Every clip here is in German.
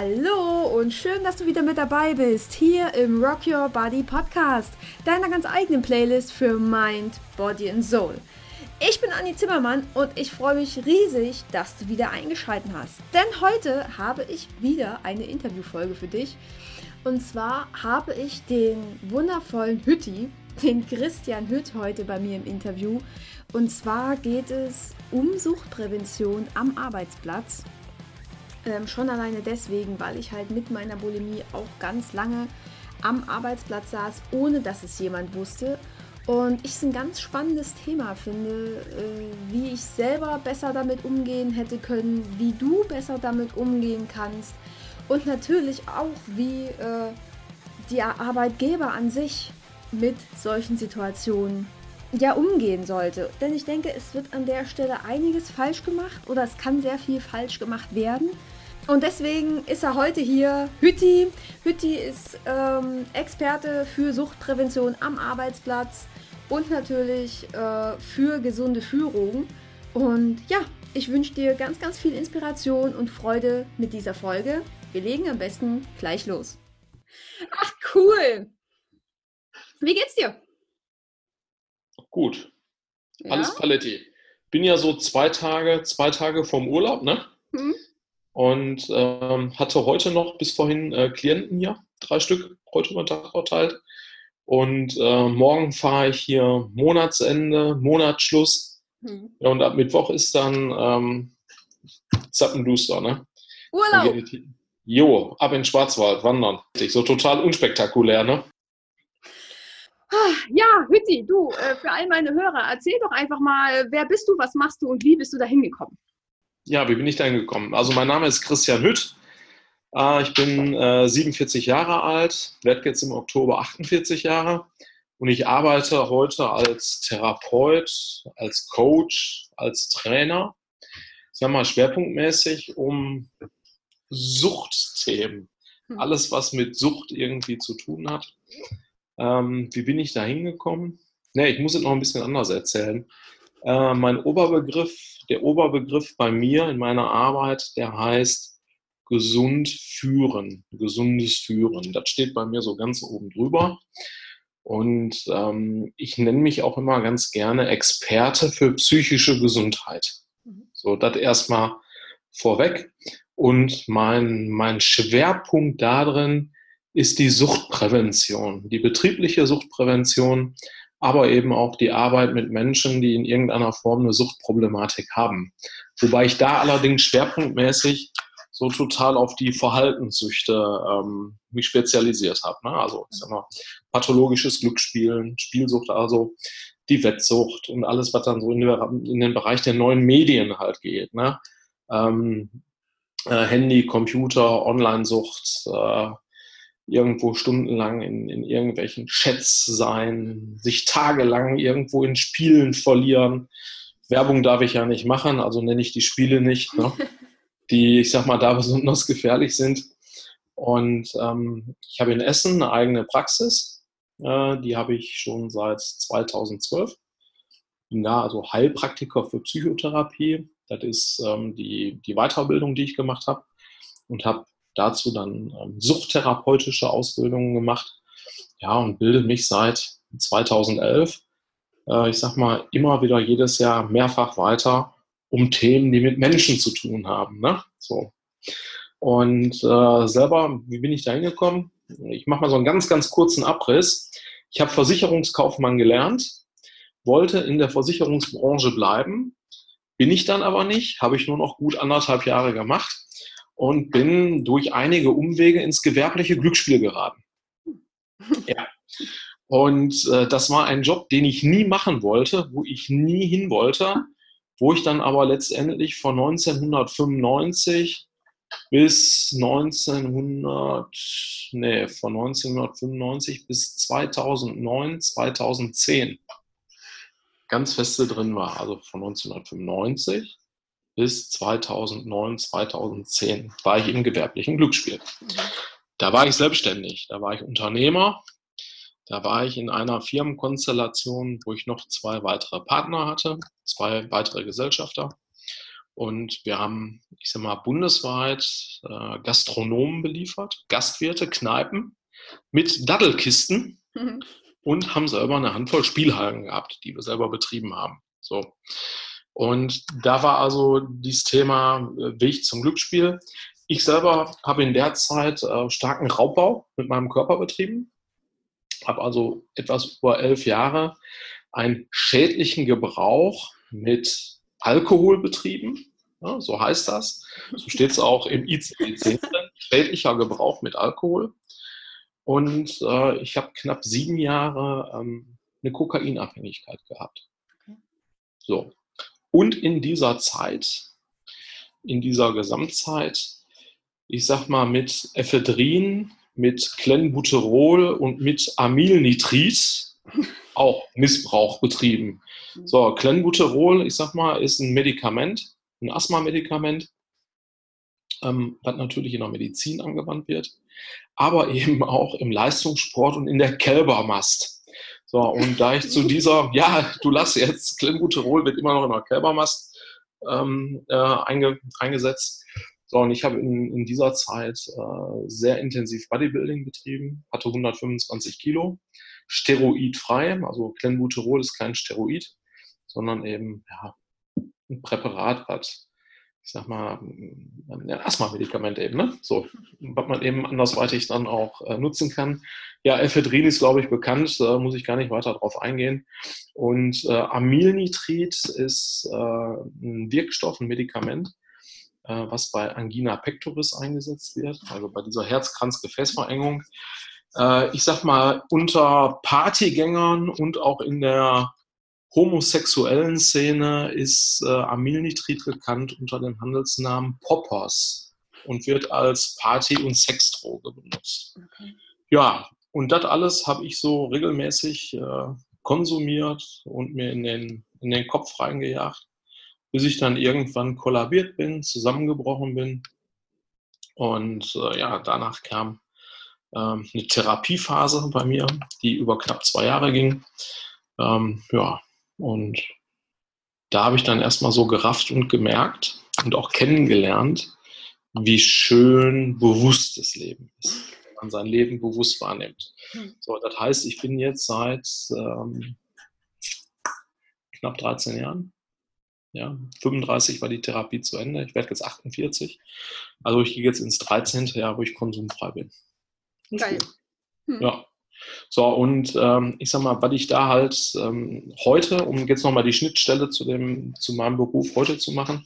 Hallo und schön, dass du wieder mit dabei bist, hier im Rock Your Body Podcast, deiner ganz eigenen Playlist für Mind, Body and Soul. Ich bin Anni Zimmermann und ich freue mich riesig, dass du wieder eingeschaltet hast. Denn heute habe ich wieder eine Interviewfolge für dich. Und zwar habe ich den wundervollen Hütti, den Christian Hütt, heute bei mir im Interview. Und zwar geht es um Suchtprävention am Arbeitsplatz. Ähm, schon alleine deswegen, weil ich halt mit meiner Bulimie auch ganz lange am Arbeitsplatz saß, ohne dass es jemand wusste. Und ich es ein ganz spannendes Thema finde, äh, wie ich selber besser damit umgehen hätte können, wie du besser damit umgehen kannst und natürlich auch, wie äh, der Arbeitgeber an sich mit solchen Situationen ja umgehen sollte. Denn ich denke, es wird an der Stelle einiges falsch gemacht oder es kann sehr viel falsch gemacht werden. Und deswegen ist er heute hier, Hütti. Hütti ist ähm, Experte für Suchtprävention am Arbeitsplatz und natürlich äh, für gesunde Führung. Und ja, ich wünsche dir ganz, ganz viel Inspiration und Freude mit dieser Folge. Wir legen am besten gleich los. Ach, cool. Wie geht's dir? Gut. Ja? Alles Paletti. Bin ja so zwei Tage, zwei Tage vom Urlaub, ne? Mhm. Und ähm, hatte heute noch bis vorhin äh, Klienten hier, drei Stück, heute über den Tag verteilt. Und äh, morgen fahre ich hier Monatsende, Monatsschluss. Mhm. Ja, und ab Mittwoch ist dann ähm, Zappenduster, ne? Urlaub. Jo, ab in Schwarzwald wandern. So total unspektakulär, ne? Ah, ja, Hütti, du, äh, für all meine Hörer, erzähl doch einfach mal, wer bist du, was machst du und wie bist du da hingekommen? Ja, wie bin ich da hingekommen? Also mein Name ist Christian Hütt. Äh, ich bin 47 äh, Jahre alt, werde jetzt im Oktober 48 Jahre und ich arbeite heute als Therapeut, als Coach, als Trainer. Ich sage mal schwerpunktmäßig um Suchtthemen. Hm. Alles, was mit Sucht irgendwie zu tun hat. Ähm, wie bin ich da hingekommen? Ne, ich muss es noch ein bisschen anders erzählen. Äh, mein Oberbegriff, der Oberbegriff bei mir in meiner Arbeit, der heißt gesund führen, gesundes Führen. Das steht bei mir so ganz oben drüber. Und ähm, ich nenne mich auch immer ganz gerne Experte für psychische Gesundheit. Mhm. So, das erstmal vorweg. Und mein, mein Schwerpunkt darin ist die Suchtprävention, die betriebliche Suchtprävention, aber eben auch die Arbeit mit Menschen, die in irgendeiner Form eine Suchtproblematik haben. Wobei ich da allerdings schwerpunktmäßig so total auf die Verhaltenssüchte ähm, mich spezialisiert habe. Ne? Also ich sag mal, pathologisches Glücksspielen, Spielsucht, also die Wettsucht und alles, was dann so in, der, in den Bereich der neuen Medien halt geht. Ne? Ähm, äh, Handy, Computer, Online-Sucht, äh, irgendwo stundenlang in, in irgendwelchen Chats sein, sich tagelang irgendwo in Spielen verlieren. Werbung darf ich ja nicht machen, also nenne ich die Spiele nicht, ne? die, ich sag mal, da besonders gefährlich sind. Und ähm, ich habe in Essen eine eigene Praxis, äh, die habe ich schon seit 2012. Bin da also Heilpraktiker für Psychotherapie. Das ist ähm, die, die Weiterbildung, die ich gemacht habe und habe dazu dann ähm, suchttherapeutische Ausbildungen gemacht. Ja, und bilde mich seit 2011, äh, ich sag mal, immer wieder jedes Jahr mehrfach weiter um Themen, die mit Menschen zu tun haben. Ne? So. Und äh, selber, wie bin ich da hingekommen? Ich mache mal so einen ganz, ganz kurzen Abriss. Ich habe Versicherungskaufmann gelernt, wollte in der Versicherungsbranche bleiben, bin ich dann aber nicht, habe ich nur noch gut anderthalb Jahre gemacht und bin durch einige Umwege ins gewerbliche Glücksspiel geraten. Ja. Und äh, das war ein Job, den ich nie machen wollte, wo ich nie hin wollte, wo ich dann aber letztendlich von 1995 bis 1900, nee, von 1995 bis 2009, 2010 ganz feste drin war. Also von 1995 bis 2009, 2010 war ich im gewerblichen Glücksspiel. Da war ich selbstständig, da war ich Unternehmer, da war ich in einer Firmenkonstellation, wo ich noch zwei weitere Partner hatte, zwei weitere Gesellschafter. Und wir haben, ich sag mal, bundesweit äh, Gastronomen beliefert, Gastwirte, Kneipen mit Daddelkisten mhm. und haben selber eine Handvoll Spielhallen gehabt, die wir selber betrieben haben. So. Und da war also dieses Thema äh, Weg zum Glücksspiel. Ich selber habe in der Zeit äh, starken Raubbau mit meinem Körper betrieben, habe also etwas über elf Jahre einen schädlichen Gebrauch mit Alkohol betrieben. Ja, so heißt das. So steht es auch im ICD-10 drin. Schädlicher Gebrauch mit Alkohol. Und äh, ich habe knapp sieben Jahre ähm, eine Kokainabhängigkeit gehabt. So. Und in dieser Zeit, in dieser Gesamtzeit, ich sag mal, mit Ephedrin, mit Clenbuterol und mit Amylnitrit auch Missbrauch betrieben. So, Clenbuterol, ich sag mal, ist ein Medikament, ein Asthma-Medikament, ähm, was natürlich in der Medizin angewandt wird, aber eben auch im Leistungssport und in der Kälbermast. So, und da ich zu dieser, ja, du lass jetzt, Clenbuterol wird immer noch in der Kälbermast ähm, äh, einge, eingesetzt. So, und ich habe in, in dieser Zeit äh, sehr intensiv Bodybuilding betrieben, hatte 125 Kilo, steroidfrei, also Clenbuterol ist kein Steroid, sondern eben ja, ein Präparat, was ich sag mal, ein Asthma-Medikament eben, ne? So, was man eben andersweitig dann auch äh, nutzen kann. Ja, Ephedrin ist, glaube ich, bekannt, da muss ich gar nicht weiter drauf eingehen. Und äh, Amylnitrit ist äh, ein Wirkstoff, ein Medikament, äh, was bei Angina pectoris eingesetzt wird, also bei dieser Herzkranzgefäßverengung. Äh, ich sag mal, unter Partygängern und auch in der homosexuellen Szene ist äh, Amylnitrit bekannt unter dem Handelsnamen Poppers und wird als Party- und Sexdroge benutzt. Okay. Ja, und das alles habe ich so regelmäßig äh, konsumiert und mir in den, in den Kopf reingejagt bis ich dann irgendwann kollabiert bin, zusammengebrochen bin. Und äh, ja, danach kam ähm, eine Therapiephase bei mir, die über knapp zwei Jahre ging. Ähm, ja, und da habe ich dann erstmal so gerafft und gemerkt und auch kennengelernt, wie schön bewusst das Leben ist, wenn man sein Leben bewusst wahrnimmt. Hm. So, das heißt, ich bin jetzt seit ähm, knapp 13 Jahren ja, 35 war die Therapie zu Ende. Ich werde jetzt 48. Also ich gehe jetzt ins 13. Jahr, wo ich konsumfrei bin. Geil. Hm. Ja. So, und ähm, ich sag mal, was ich da halt ähm, heute, um jetzt nochmal die Schnittstelle zu, dem, zu meinem Beruf heute zu machen,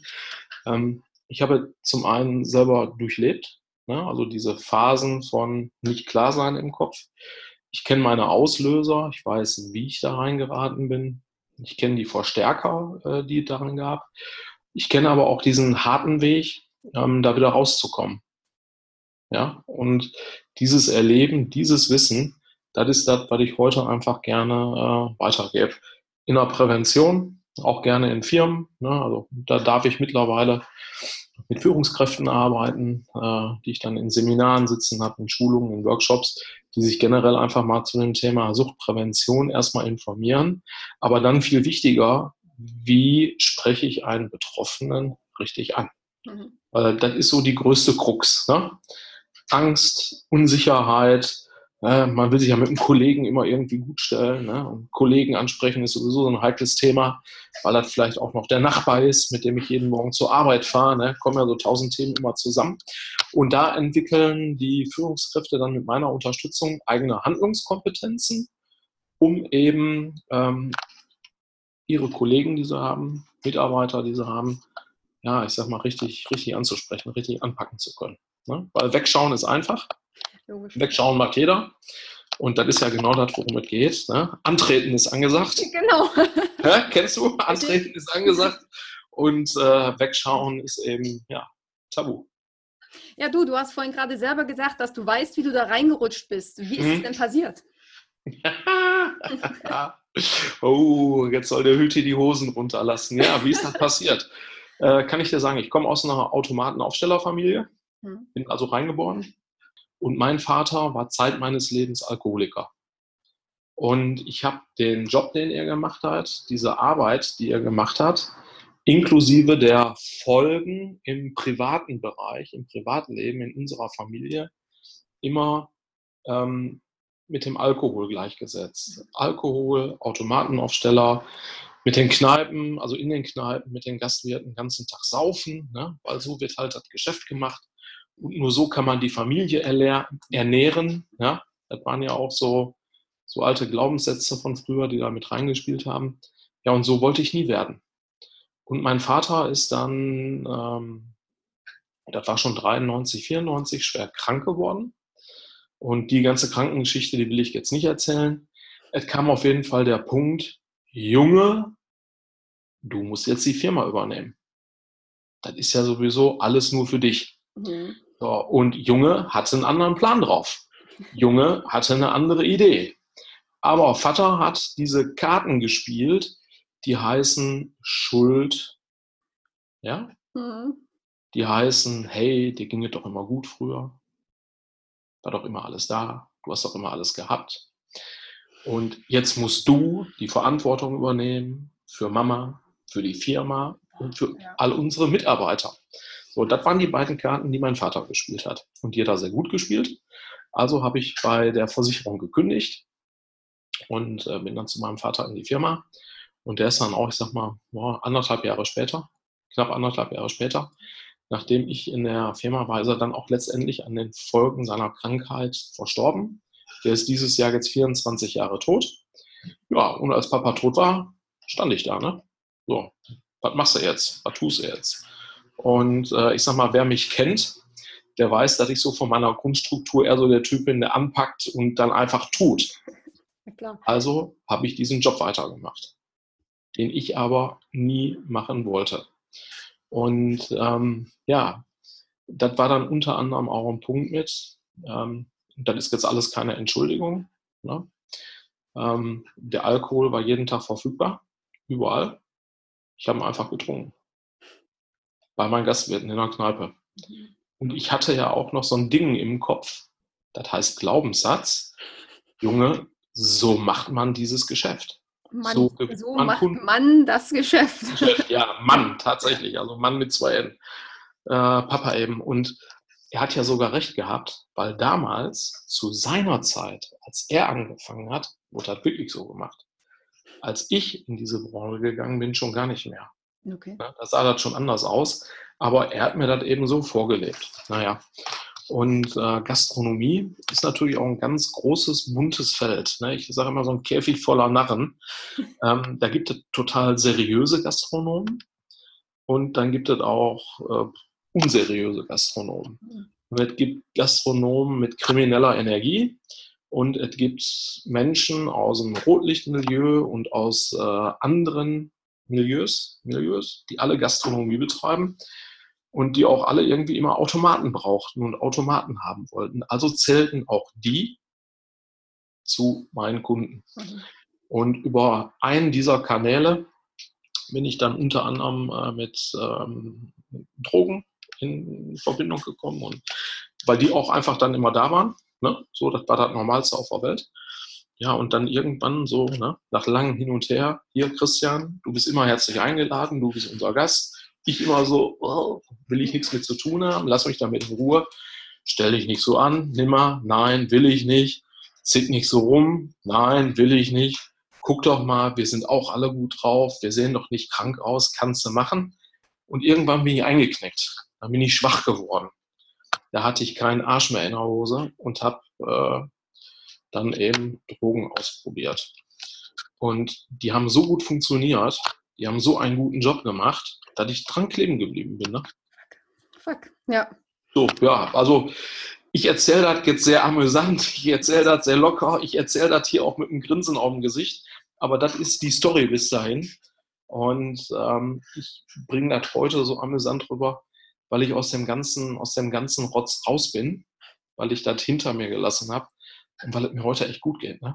ähm, ich habe zum einen selber durchlebt, ne? also diese Phasen von nicht klar sein im Kopf. Ich kenne meine Auslöser, ich weiß, wie ich da reingeraten bin, ich kenne die Verstärker, äh, die es darin gab. Ich kenne aber auch diesen harten Weg, ähm, da wieder rauszukommen. Ja, und dieses Erleben, dieses Wissen, das ist das, was ich heute einfach gerne äh, weitergebe. In der Prävention, auch gerne in Firmen. Ne? Also da darf ich mittlerweile mit Führungskräften arbeiten, äh, die ich dann in Seminaren sitzen habe, in Schulungen, in Workshops, die sich generell einfach mal zu dem Thema Suchtprävention erstmal informieren. Aber dann viel wichtiger, wie spreche ich einen Betroffenen richtig an? Mhm. Weil das ist so die größte Krux. Ne? Angst, Unsicherheit, äh, man will sich ja mit einem Kollegen immer irgendwie gut stellen. Ne? Und Kollegen ansprechen ist sowieso so ein heikles Thema, weil das vielleicht auch noch der Nachbar ist, mit dem ich jeden Morgen zur Arbeit fahre. Ne? Kommen ja so tausend Themen immer zusammen. Und da entwickeln die Führungskräfte dann mit meiner Unterstützung eigene Handlungskompetenzen, um eben ähm, ihre Kollegen, die sie haben, Mitarbeiter, die sie haben, ja, ich sag mal, richtig, richtig anzusprechen, richtig anpacken zu können. Ne? Weil wegschauen ist einfach. Logisch. Wegschauen mag jeder. Und das ist ja genau das, worum es geht. Ne? Antreten ist angesagt. Genau. Ja, kennst du? Antreten ist angesagt. Und äh, wegschauen ist eben, ja, tabu. Ja, du, du hast vorhin gerade selber gesagt, dass du weißt, wie du da reingerutscht bist. Wie ist hm. es denn passiert? oh, jetzt soll der Hüte die Hosen runterlassen. Ja, wie ist das passiert? Äh, kann ich dir sagen, ich komme aus einer Automatenaufstellerfamilie, hm. bin also reingeboren und mein Vater war Zeit meines Lebens Alkoholiker. Und ich habe den Job, den er gemacht hat, diese Arbeit, die er gemacht hat, inklusive der Folgen im privaten Bereich, im Privatleben, in unserer Familie, immer ähm, mit dem Alkohol gleichgesetzt. Alkohol, Automatenaufsteller, mit den Kneipen, also in den Kneipen, mit den Gastwirten den ganzen Tag saufen, ne? weil so wird halt das Geschäft gemacht. Und nur so kann man die Familie ernähren. Ja? Das waren ja auch so, so alte Glaubenssätze von früher, die da mit reingespielt haben. Ja, und so wollte ich nie werden. Und mein Vater ist dann, ähm, das war schon 93, 94, schwer krank geworden. Und die ganze Krankengeschichte, die will ich jetzt nicht erzählen. Es kam auf jeden Fall der Punkt, Junge, du musst jetzt die Firma übernehmen. Das ist ja sowieso alles nur für dich. Mhm. So, und Junge hatte einen anderen Plan drauf. Junge hatte eine andere Idee. Aber Vater hat diese Karten gespielt, die heißen Schuld, ja? Mhm. Die heißen, hey, dir ging es doch immer gut früher. War doch immer alles da. Du hast doch immer alles gehabt. Und jetzt musst du die Verantwortung übernehmen für Mama, für die Firma und für ja. all unsere Mitarbeiter. So, das waren die beiden Karten, die mein Vater gespielt hat. Und die hat er sehr gut gespielt. Also habe ich bei der Versicherung gekündigt und äh, bin dann zu meinem Vater in die Firma. Und der ist dann auch, ich sag mal, boah, anderthalb Jahre später, knapp anderthalb Jahre später, nachdem ich in der Firma war, ist er dann auch letztendlich an den Folgen seiner Krankheit verstorben. Der ist dieses Jahr jetzt 24 Jahre tot. Ja, und als Papa tot war, stand ich da, ne? So, was machst du jetzt? Was tust du jetzt? Und äh, ich sag mal, wer mich kennt, der weiß, dass ich so von meiner Grundstruktur eher so der Typ bin, der anpackt und dann einfach tut. Ja, also habe ich diesen Job weitergemacht, den ich aber nie machen wollte. Und ähm, ja, das war dann unter anderem auch ein Punkt mit, ähm, das ist jetzt alles keine Entschuldigung. Ne? Ähm, der Alkohol war jeden Tag verfügbar, überall. Ich habe ihn einfach getrunken. Bei meinen Gastwirten in der Kneipe. Und ich hatte ja auch noch so ein Ding im Kopf, das heißt Glaubenssatz. Junge, so macht man dieses Geschäft. Man, so, so man macht Kunden. man das Geschäft. Ja, Mann, tatsächlich. Also Mann mit zwei N. Äh, Papa eben. Und er hat ja sogar recht gehabt, weil damals, zu seiner Zeit, als er angefangen hat, wurde das wirklich so gemacht. Als ich in diese Branche gegangen bin, schon gar nicht mehr. Okay. da sah das schon anders aus, aber er hat mir das eben so vorgelebt. Naja, und äh, Gastronomie ist natürlich auch ein ganz großes, buntes Feld. Ne? Ich sage immer so ein Käfig voller Narren. Ähm, da gibt es total seriöse Gastronomen und dann gibt es auch äh, unseriöse Gastronomen. Und es gibt Gastronomen mit krimineller Energie und es gibt Menschen aus dem Rotlichtmilieu und aus äh, anderen Milieus, Milieus, die alle Gastronomie betreiben und die auch alle irgendwie immer Automaten brauchten und Automaten haben wollten. Also zählten auch die zu meinen Kunden. Mhm. Und über einen dieser Kanäle bin ich dann unter anderem äh, mit ähm, Drogen in Verbindung gekommen und weil die auch einfach dann immer da waren. Ne? So, das war das Normalste auf der Welt. Ja, und dann irgendwann so, ne, nach langem Hin und Her, hier Christian, du bist immer herzlich eingeladen, du bist unser Gast. Ich immer so, oh, will ich nichts mit zu tun haben, lass mich damit in Ruhe, stell dich nicht so an, nimmer, nein, will ich nicht, zick nicht so rum, nein, will ich nicht, guck doch mal, wir sind auch alle gut drauf, wir sehen doch nicht krank aus, kannst du machen. Und irgendwann bin ich eingeknickt. Dann bin ich schwach geworden. Da hatte ich keinen Arsch mehr in der Hose und habe äh, dann eben Drogen ausprobiert. Und die haben so gut funktioniert, die haben so einen guten Job gemacht, dass ich dran kleben geblieben bin. Ne? Fuck, ja. So, ja, also ich erzähle das jetzt sehr amüsant, ich erzähle das sehr locker, ich erzähle das hier auch mit einem Grinsen auf dem Gesicht, aber das ist die Story bis dahin. Und ähm, ich bringe das heute so amüsant rüber, weil ich aus dem ganzen, aus dem ganzen Rotz raus bin, weil ich das hinter mir gelassen habe weil es mir heute echt gut geht. Ne?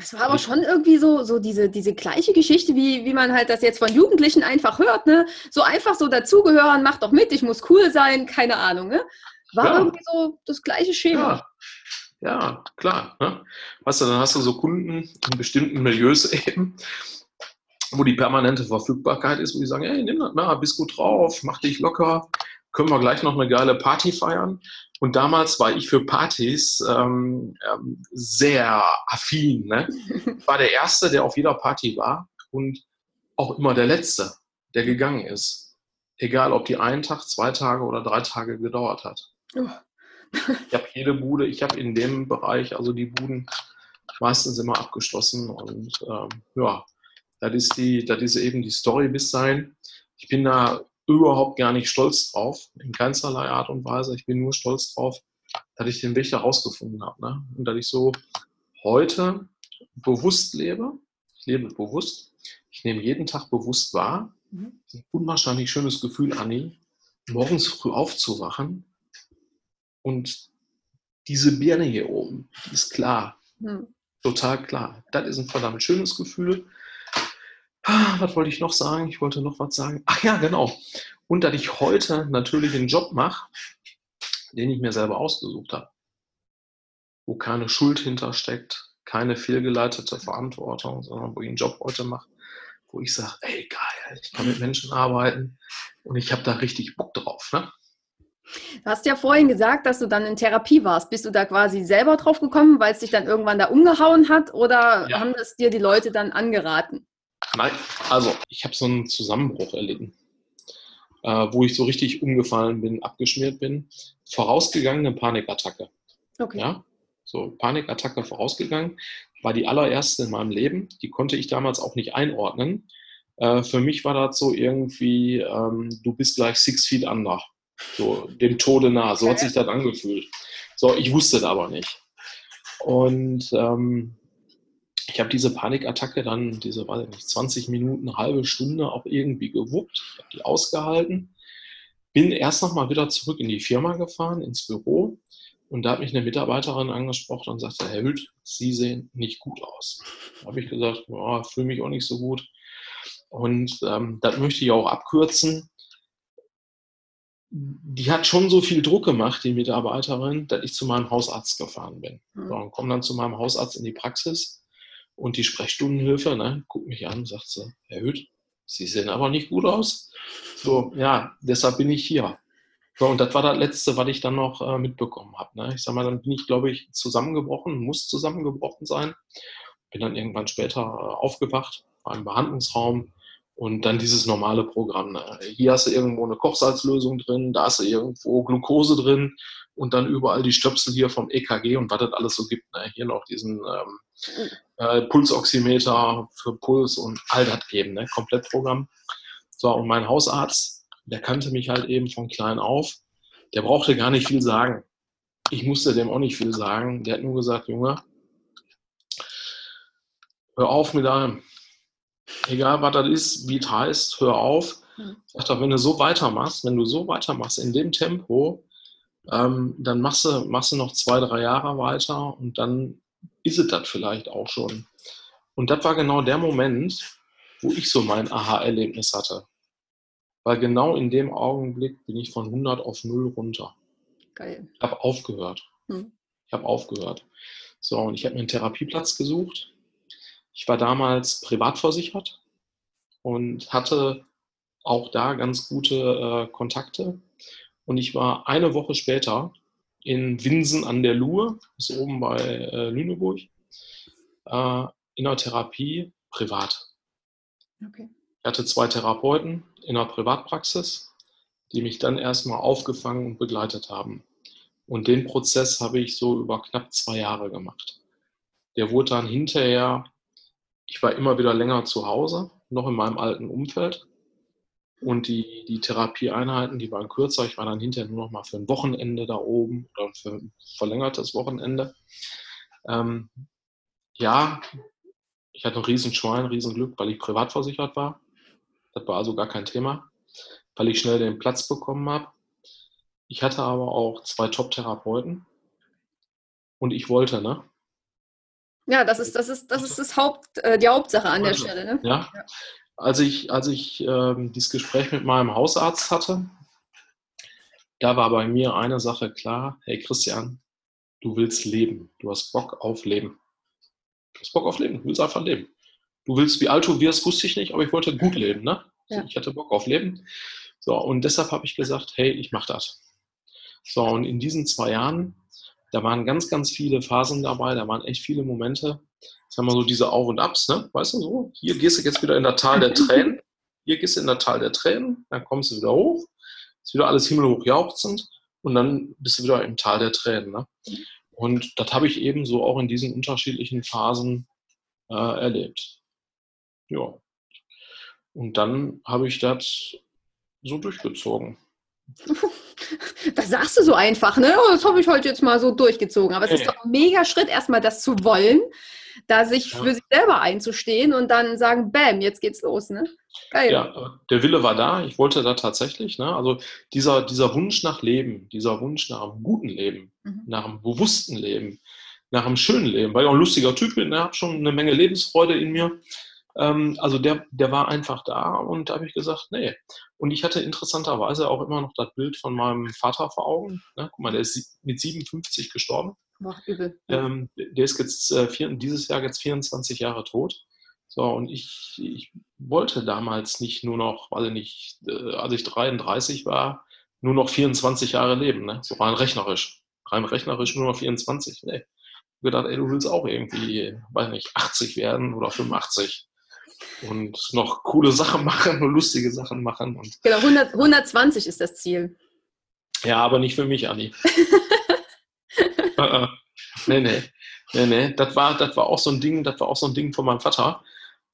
Es war aber schon irgendwie so, so diese, diese gleiche Geschichte, wie, wie man halt das jetzt von Jugendlichen einfach hört, ne? So einfach so dazugehören, mach doch mit, ich muss cool sein, keine Ahnung, ne? War ja. irgendwie so das gleiche Schema. Ja, ja klar. Ne? Weißt du, dann hast du so Kunden in bestimmten Milieus eben, wo die permanente Verfügbarkeit ist, wo die sagen, hey, nimm das mal, bist gut drauf, mach dich locker, können wir gleich noch eine geile Party feiern. Und damals war ich für Partys ähm, ähm sehr affin. Ne? War der Erste, der auf jeder Party war und auch immer der Letzte, der gegangen ist. Egal, ob die einen Tag, zwei Tage oder drei Tage gedauert hat. Oh. ich habe jede Bude, ich habe in dem Bereich, also die Buden meistens immer abgeschlossen. Und ähm, ja, das ist, die, das ist eben die Story bis dahin. Ich bin da überhaupt gar nicht stolz drauf, in keinsterlei Art und Weise. Ich bin nur stolz drauf, dass ich den Weg da rausgefunden habe. Ne? Und dass ich so heute bewusst lebe. Ich lebe bewusst. Ich nehme jeden Tag bewusst wahr. Mhm. Ein unwahrscheinlich schönes Gefühl, Anni, morgens früh aufzuwachen und diese Birne hier oben, ist klar. Mhm. Total klar. Das ist ein verdammt schönes Gefühl. Ah, was wollte ich noch sagen? Ich wollte noch was sagen. Ach ja, genau. Und dass ich heute natürlich einen Job mache, den ich mir selber ausgesucht habe, wo keine Schuld hintersteckt, keine fehlgeleitete Verantwortung, sondern wo ich einen Job heute mache, wo ich sage, ey geil, ich kann mit Menschen arbeiten und ich habe da richtig Bock drauf. Ne? Du hast ja vorhin gesagt, dass du dann in Therapie warst. Bist du da quasi selber drauf gekommen, weil es dich dann irgendwann da umgehauen hat oder ja. haben das dir die Leute dann angeraten? Nein, also ich habe so einen Zusammenbruch erlitten, äh, wo ich so richtig umgefallen bin, abgeschmiert bin. Vorausgegangene Panikattacke. Okay. Ja, so Panikattacke vorausgegangen. War die allererste in meinem Leben. Die konnte ich damals auch nicht einordnen. Äh, für mich war das so irgendwie, ähm, du bist gleich six feet under. So dem Tode nah. So hat sich das angefühlt. So, ich wusste es aber nicht. Und ähm, ich habe diese Panikattacke dann, diese, weiß ich nicht, 20 Minuten, eine halbe Stunde auch irgendwie gewuppt. Ich habe die ausgehalten. Bin erst nochmal wieder zurück in die Firma gefahren, ins Büro. Und da hat mich eine Mitarbeiterin angesprochen und sagte, Herr Hüld, Sie sehen nicht gut aus. Da habe ich gesagt, oh, fühle mich auch nicht so gut. Und ähm, das möchte ich auch abkürzen die hat schon so viel Druck gemacht, die Mitarbeiterin, dass ich zu meinem Hausarzt gefahren bin. Mhm. So, und komme dann zu meinem Hausarzt in die Praxis und die Sprechstundenhilfe ne, guckt mich an sagt so, Herr Hütt, Sie sehen aber nicht gut aus. So, ja, deshalb bin ich hier. So, und das war das Letzte, was ich dann noch äh, mitbekommen habe. Ne? Ich sag mal, dann bin ich, glaube ich, zusammengebrochen, muss zusammengebrochen sein. Bin dann irgendwann später äh, aufgewacht, war im Behandlungsraum, und dann dieses normale Programm. Ne? Hier hast du irgendwo eine Kochsalzlösung drin, da hast du irgendwo Glucose drin und dann überall die Stöpsel hier vom EKG und was das alles so gibt. Ne? Hier noch diesen ähm, äh, Pulsoximeter für Puls und all das geben, ne? Komplettprogramm. So, und mein Hausarzt, der kannte mich halt eben von klein auf. Der brauchte gar nicht viel sagen. Ich musste dem auch nicht viel sagen. Der hat nur gesagt, Junge, hör auf mit allem egal was das ist, wie es heißt, hör auf. Mhm. Sagt er, wenn du so weitermachst, wenn du so weitermachst in dem Tempo, ähm, dann machst du, machst du noch zwei, drei Jahre weiter und dann ist es das vielleicht auch schon. Und das war genau der Moment, wo ich so mein Aha-Erlebnis hatte. Weil genau in dem Augenblick bin ich von 100 auf 0 runter. Geil. Ich habe aufgehört. Hm. Ich habe aufgehört. So, und ich habe mir einen Therapieplatz gesucht ich war damals privat versichert und hatte auch da ganz gute äh, Kontakte. Und ich war eine Woche später in Winsen an der Luhe, ist oben bei äh, Lüneburg, äh, in der Therapie privat. Okay. Ich hatte zwei Therapeuten in der Privatpraxis, die mich dann erstmal aufgefangen und begleitet haben. Und den Prozess habe ich so über knapp zwei Jahre gemacht. Der wurde dann hinterher ich war immer wieder länger zu Hause, noch in meinem alten Umfeld. Und die, die Therapieeinheiten, die waren kürzer. Ich war dann hinterher nur noch mal für ein Wochenende da oben oder für ein verlängertes Wochenende. Ähm, ja, ich hatte ein Riesenschwein, Riesenglück, weil ich privat versichert war. Das war also gar kein Thema, weil ich schnell den Platz bekommen habe. Ich hatte aber auch zwei Top-Therapeuten und ich wollte, ne? Ja, das ist, das ist, das ist das Haupt, äh, die Hauptsache an der Stelle. Ne? Ja. Als ich, als ich ähm, dieses Gespräch mit meinem Hausarzt hatte, da war bei mir eine Sache klar, hey Christian, du willst leben, du hast Bock auf Leben. Du hast Bock auf Leben, du willst einfach leben. du willst, wie alt du wirst, wusste ich nicht, aber ich wollte gut leben. Ne? Ja. Ich hatte Bock auf Leben. So, und deshalb habe ich gesagt, hey, ich mache das. So, und in diesen zwei Jahren, da waren ganz, ganz viele Phasen dabei, da waren echt viele Momente. Sagen wir so diese Auf und Abs, ne? Weißt du so? Hier gehst du jetzt wieder in der Tal der Tränen. Hier gehst du in der Tal der Tränen, dann kommst du wieder hoch, ist wieder alles himmelhoch jauchzend und dann bist du wieder im Tal der Tränen. Ne? Und das habe ich eben so auch in diesen unterschiedlichen Phasen äh, erlebt. Ja. Und dann habe ich das so durchgezogen. Das sagst du so einfach, ne? Oh, das habe ich heute jetzt mal so durchgezogen. Aber es hey. ist doch ein mega Schritt, erstmal das zu wollen, da sich ja. für sich selber einzustehen und dann sagen, bam, jetzt geht's los, ne? Geil. Ja, der Wille war da, ich wollte da tatsächlich, ne? Also dieser, dieser Wunsch nach Leben, dieser Wunsch nach einem guten Leben, mhm. nach einem bewussten Leben, nach einem schönen Leben, weil ich auch ein lustiger Typ bin, ne? habe schon eine Menge Lebensfreude in mir. Ähm, also der, der war einfach da und da habe ich gesagt, nee. Und ich hatte interessanterweise auch immer noch das Bild von meinem Vater vor Augen. Ne? Guck mal, der ist mit 57 gestorben. Boah, übel. Ähm, der ist jetzt äh, vier, dieses Jahr jetzt 24 Jahre tot. So, und ich, ich wollte damals nicht nur noch, weiß ich nicht, äh, als ich 33 war, nur noch 24 Jahre leben, ne? so rein rechnerisch. Rein rechnerisch nur noch 24. Nee. Ich habe gedacht, ey, du willst auch irgendwie, weiß nicht, 80 werden oder 85 und noch coole Sachen machen und lustige Sachen machen. Und genau, 100, 120 ist das Ziel. Ja, aber nicht für mich, Anni. Nee, nee. Nee, nee. Das war, das war auch so ein Ding, das war auch so ein Ding von meinem Vater.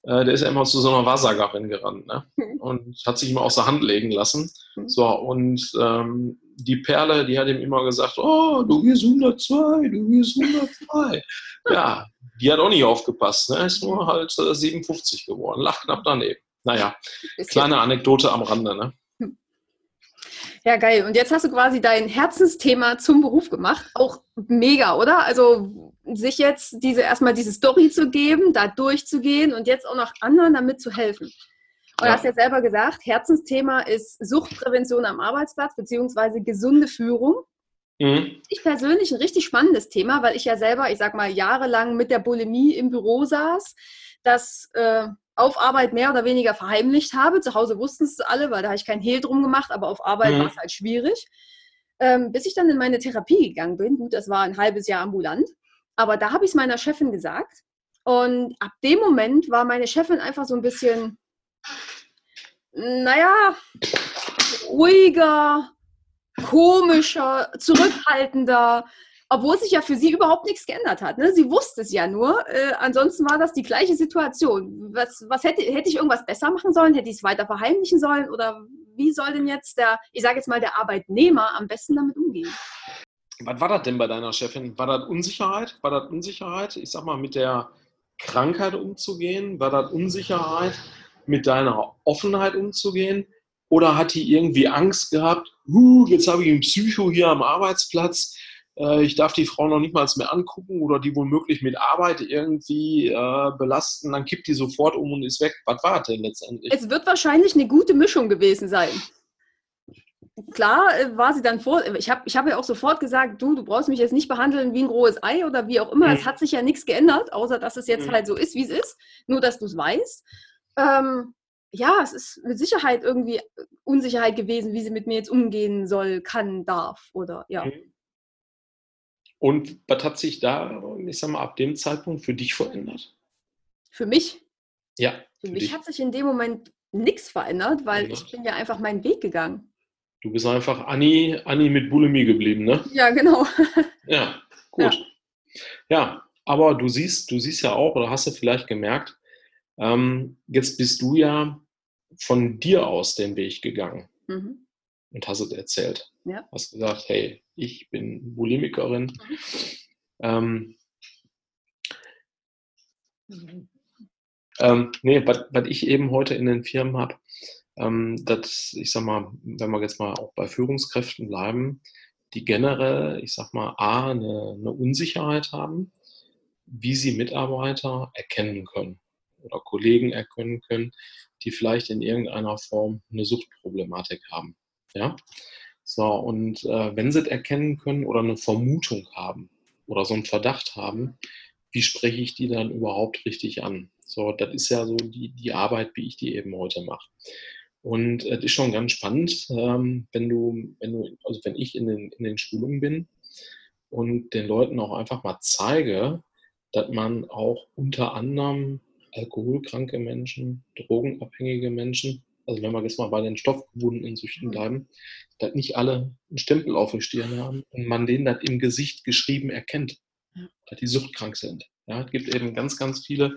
Äh, der ist ja immer zu so einer Wahrsagerin gerannt, ne? Hm. Und hat sich immer aus der Hand legen lassen. Hm. So, und ähm, die Perle, die hat ihm immer gesagt, oh, du wirst 102, du wirst 102. ja, die hat auch nicht aufgepasst, ne? Ist nur halt äh, 57 geworden, lacht knapp daneben. Naja, kleine Anekdote am Rande, ne? Ja, geil. Und jetzt hast du quasi dein Herzensthema zum Beruf gemacht. Auch mega, oder? Also sich jetzt diese erstmal diese Story zu geben, da durchzugehen und jetzt auch noch anderen damit zu helfen. Und ja. hast ja selber gesagt, Herzensthema ist Suchtprävention am Arbeitsplatz beziehungsweise gesunde Führung. Mhm. Ich persönlich ein richtig spannendes Thema, weil ich ja selber, ich sag mal, jahrelang mit der Bulimie im Büro saß, das äh, auf Arbeit mehr oder weniger verheimlicht habe. Zu Hause wussten es alle, weil da habe ich keinen Hehl drum gemacht, aber auf Arbeit mhm. war es halt schwierig. Ähm, bis ich dann in meine Therapie gegangen bin. Gut, das war ein halbes Jahr ambulant. Aber da habe ich es meiner Chefin gesagt. Und ab dem Moment war meine Chefin einfach so ein bisschen, naja, ruhiger, komischer, zurückhaltender, obwohl sich ja für sie überhaupt nichts geändert hat. Ne? Sie wusste es ja nur. Äh, ansonsten war das die gleiche Situation. Was, was hätte, hätte ich irgendwas besser machen sollen? Hätte ich es weiter verheimlichen sollen? Oder wie soll denn jetzt der, ich sage jetzt mal, der Arbeitnehmer am besten damit umgehen? Was war das denn bei deiner Chefin? War das Unsicherheit? War das Unsicherheit, ich sag mal, mit der Krankheit umzugehen? War das Unsicherheit, mit deiner Offenheit umzugehen? Oder hat die irgendwie Angst gehabt, uh, jetzt habe ich einen Psycho hier am Arbeitsplatz, ich darf die Frau noch nicht mal mehr angucken oder die womöglich mit Arbeit irgendwie äh, belasten, dann kippt die sofort um und ist weg. Was war denn letztendlich? Es wird wahrscheinlich eine gute Mischung gewesen sein. Klar äh, war sie dann vor, ich habe ich hab ja auch sofort gesagt, du, du brauchst mich jetzt nicht behandeln wie ein rohes Ei oder wie auch immer. Mhm. Es hat sich ja nichts geändert, außer dass es jetzt mhm. halt so ist, wie es ist. Nur, dass du es weißt. Ähm, ja, es ist mit Sicherheit irgendwie Unsicherheit gewesen, wie sie mit mir jetzt umgehen soll, kann, darf oder ja. Mhm. Und was hat sich da, ich sag mal, ab dem Zeitpunkt für dich verändert? Für mich? Ja. Für, für mich dich. hat sich in dem Moment nichts verändert, weil ja. ich bin ja einfach meinen Weg gegangen. Du bist einfach Anni, Anni mit Bulimie geblieben, ne? Ja, genau. Ja, gut. Ja. ja, aber du siehst, du siehst ja auch, oder hast du vielleicht gemerkt, ähm, jetzt bist du ja von dir aus den Weg gegangen mhm. und hast es erzählt. Ja. Hast gesagt, hey, ich bin Bulimikerin. Mhm. Ähm, ähm, nee, was ich eben heute in den Firmen habe, ähm, dass, ich sag mal, wenn wir jetzt mal auch bei Führungskräften bleiben, die generell, ich sag mal, A, eine, eine Unsicherheit haben, wie sie Mitarbeiter erkennen können oder Kollegen erkennen können, die vielleicht in irgendeiner Form eine Suchtproblematik haben. Ja? So, und äh, wenn sie es erkennen können oder eine Vermutung haben oder so einen Verdacht haben, wie spreche ich die dann überhaupt richtig an? So, das ist ja so die, die Arbeit, wie ich die eben heute mache. Und es ist schon ganz spannend, ähm, wenn du, wenn du, also wenn ich in den, in den Schulungen bin und den Leuten auch einfach mal zeige, dass man auch unter anderem alkoholkranke Menschen, drogenabhängige Menschen, also wenn wir jetzt mal bei den stoffgebundenen Süchten mhm. bleiben, dass nicht alle einen Stempel auf der Stirn haben und man denen das im Gesicht geschrieben erkennt, dass die suchtkrank sind. Ja, es gibt eben ganz, ganz viele.